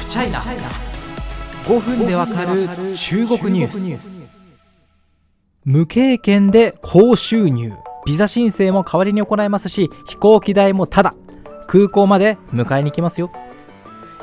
フチャイナ5分でわかる中国ニュース。無経験で高収入。ビザ申請も代わりに行えますし飛行機代もただ空港まで迎えに行きますよ。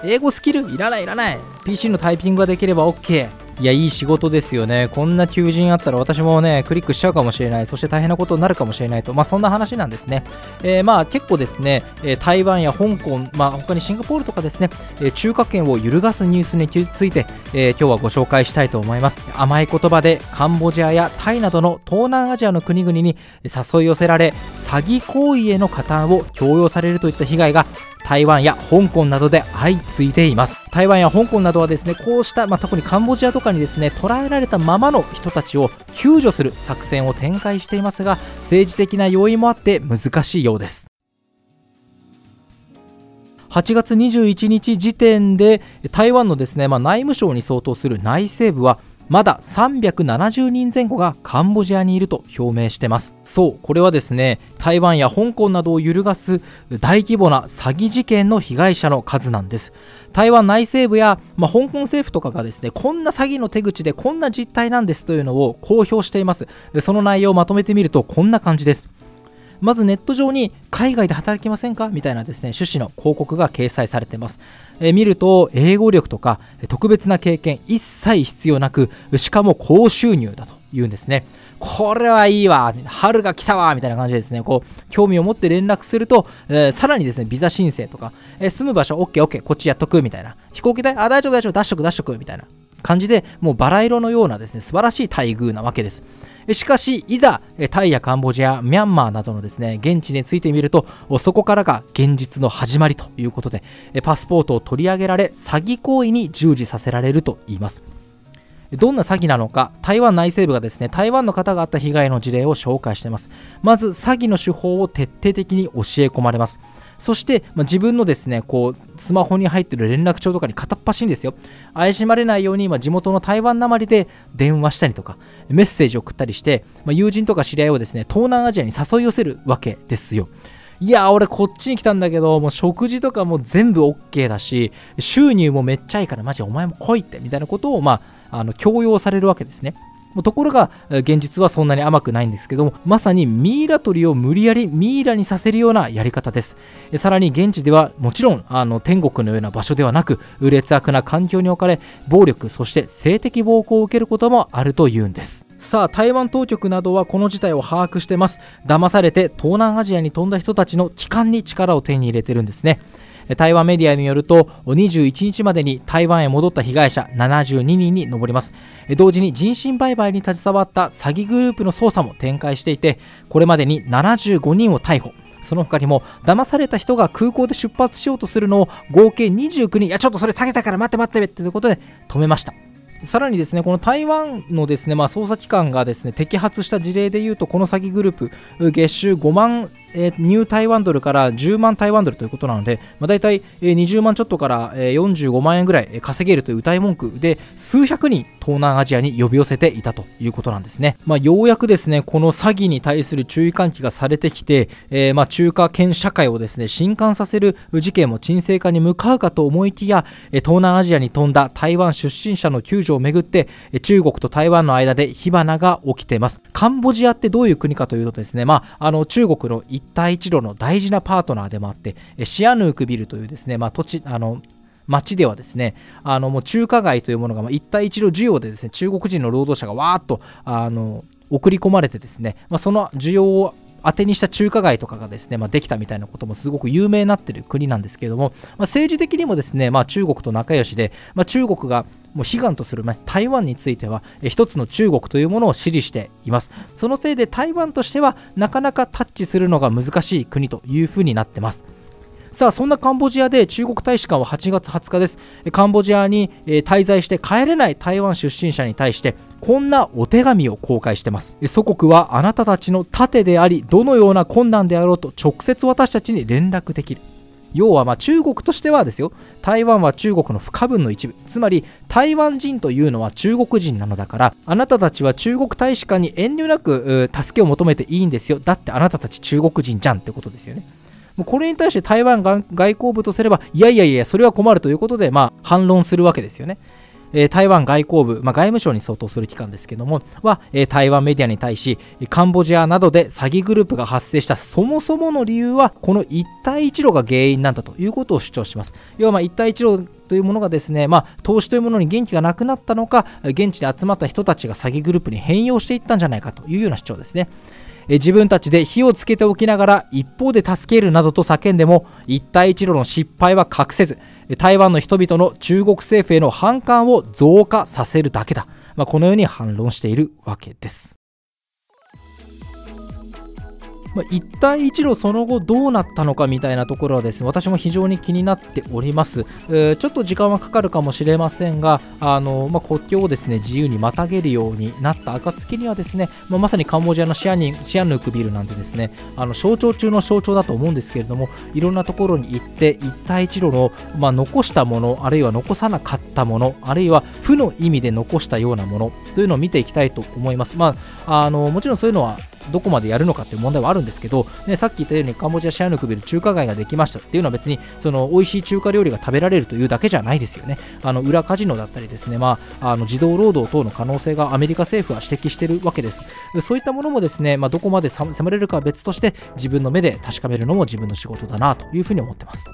英語スキルいらないいらない。PC のタイピングができれば OK いや、いい仕事ですよね。こんな求人あったら私もね、クリックしちゃうかもしれない。そして大変なことになるかもしれないと。まあ、そんな話なんですね。えー、まあ、結構ですね、え台湾や香港、まあ、他にシンガポールとかですね、え中華圏を揺るがすニュースについて、えー、今日はご紹介したいと思います。甘い言葉でカンボジアやタイなどの東南アジアの国々に誘い寄せられ、詐欺行為への加担を強要されるといった被害が台湾や香港などで相次いでいます。台湾や香港などはですねこうした、まあ、特にカンボジアとかにですね捕らえられたままの人たちを救助する作戦を展開していますが政治的な要因もあって難しいようです。8月21日時点で台湾のですね、まあ、内務省に相当する内政部はまだ370人前後がカンボジアにいると表明してます。そうこれはですね台湾や香港などを揺るがす大規模な詐欺事件の被害者の数なんです。台湾内政部や、まあ、香港政府とかがですねこんな詐欺の手口でこんな実態なんですというのを公表しています。その内容をまとめてみるとこんな感じです。まずネット上に海外で働きませんか？みたいなですね趣旨の広告が掲載されています。え見ると英語力とか特別な経験一切必要なくしかも高収入だというんですね。これはいいわ春が来たわみたいな感じでですね、こう、興味を持って連絡すると、えー、さらにですね、ビザ申請とか、えー、住む場所 OKOK、こっちやっとくみたいな。飛行機代あ、大丈夫大丈夫、出しとく出しとくみたいな感じで、もうバラ色のようなですね、素晴らしい待遇なわけです。しかし、いざタイやカンボジア、ミャンマーなどのですね現地についてみると、そこからが現実の始まりということで、パスポートを取り上げられ、詐欺行為に従事させられると言います。どんな詐欺なのか、台湾内政部がですね、台湾の方があった被害の事例を紹介しています。まず、詐欺の手法を徹底的に教え込まれます。そして、まあ、自分のですねこうスマホに入ってる連絡帳とかに片っ端にですよ。怪しまれないように、まあ、地元の台湾なまりで電話したりとかメッセージを送ったりして、まあ、友人とか知り合いをですね東南アジアに誘い寄せるわけですよ。いや俺こっちに来たんだけどもう食事とかも全部 OK だし収入もめっちゃいいからマジお前も来いってみたいなことをまああの強要されるわけですね。ところが現実はそんなに甘くないんですけどもまさにミイラ取りを無理やりミイラにさせるようなやり方です。さらに現地ではもちろんあの天国のような場所ではなく劣悪な環境に置かれ暴力そして性的暴行を受けることもあるというんです。さあ台湾当局などはこの事態を把握してます。騙されて東南アジアに飛んだ人たちの帰還に力を手に入れてるんですね。台湾メディアによると21日までに台湾へ戻った被害者72人に上ります。同時に人身売買に携わった詐欺グループの捜査も展開していてこれまでに75人を逮捕。その他にも騙された人が空港で出発しようとするのを合計29人。いやちょっとそれ下げたから待って待ってということで止めました。さらにですねこの台湾のですね、まあ、捜査機関がですね摘発した事例でいうとこの詐欺グループ月収5万えー、ニュー台湾ドルから10万台湾ドルということなので、まあ、大体、えー、20万ちょっとから、えー、45万円ぐらい稼げるという歌い文句で数百人東南アジアに呼び寄せていたということなんですね、まあ、ようやくですねこの詐欺に対する注意喚起がされてきて、えー、まあ中華圏社会をですね震撼させる事件も沈静化に向かうかと思いきや東南アジアに飛んだ台湾出身者の救助をめぐって中国と台湾の間で火花が起きています。カンボジアってどういう国かというとですね、まあ、あの中国の一帯一路の大事なパートナーでもあってシアヌークビルというですね、まあ、土地あの町ではですねあのもう中華街というものが、まあ、一帯一路需要でですね中国人の労働者がわーっとあの送り込まれてですね、まあ、その需要を当てにした中華街とかがですね、まあ、できたみたいなこともすごく有名になってる国なんですけれども、まあ、政治的にもですね、まあ、中国と仲良しで、まあ、中国がもう悲願とする、ね、台湾については一つの中国というものを支持しています。そのせいで台湾としてはなかなかタッチするのが難しい国というふうになってます。さあそんなカンボジアで中国大使館は8月20日です。カンボジアに滞在して帰れない台湾出身者に対してこんなお手紙を公開してます。祖国はあなたたちの盾でありどのような困難であろうと直接私たちに連絡できる。要はま中国としてはですよ。台湾は中国の不可分の一部。つまり台湾人というのは中国人なのだからあなたたちは中国大使館に遠慮なく助けを求めていいんですよ。だってあなたたち中国人じゃんってことですよね。もうこれに対して台湾外交部とすればいやいやいやそれは困るということで、まあ、反論するわけですよね。え台湾外交部、まあ、外務省に相当する機関ですけども、は、え台湾メディアに対し、カンボジアなどで詐欺グループが発生したそもそもの理由は、この一帯一路が原因なんだということを主張します。要は、ま、一帯一路というものがですね、まあ、投資というものに元気がなくなったのか、現地に集まった人たちが詐欺グループに変容していったんじゃないかというような主張ですね。え自分たちで火をつけておきながら一方で助けるなどと叫んでも一帯一路の失敗は隠せず台湾の人々の中国政府への反感を増加させるだけだ、まあ、このように反論しているわけです。まあ、一帯一路その後どうなったのかみたいなところはですね私も非常に気になっております、えー、ちょっと時間はかかるかもしれませんがあの、まあ、国境をですね自由にまたげるようになった暁にはですね、まあ、まさにカンボジアのシアニシアヌークビルなんてですねあの象徴中の象徴だと思うんですけれどもいろんなところに行って一帯一路の、まあ、残したものあるいは残さなかったものあるいは負の意味で残したようなものというのを見ていきたいと思います、まあ、あのもちろんそういうのはどこまでやるのかっていう問題はあるんですけど、ね、さっき言ったようにカンボジアシアヌクビル中華街ができましたっていうのは別にその美味しい中華料理が食べられるというだけじゃないですよね。あの裏カジノだったりですね、まあ、あの児童労働等の可能性がアメリカ政府は指摘しているわけです。そういったものもですね、まあ、どこまで迫れるかは別として自分の目で確かめるのも自分の仕事だなというふうに思ってます。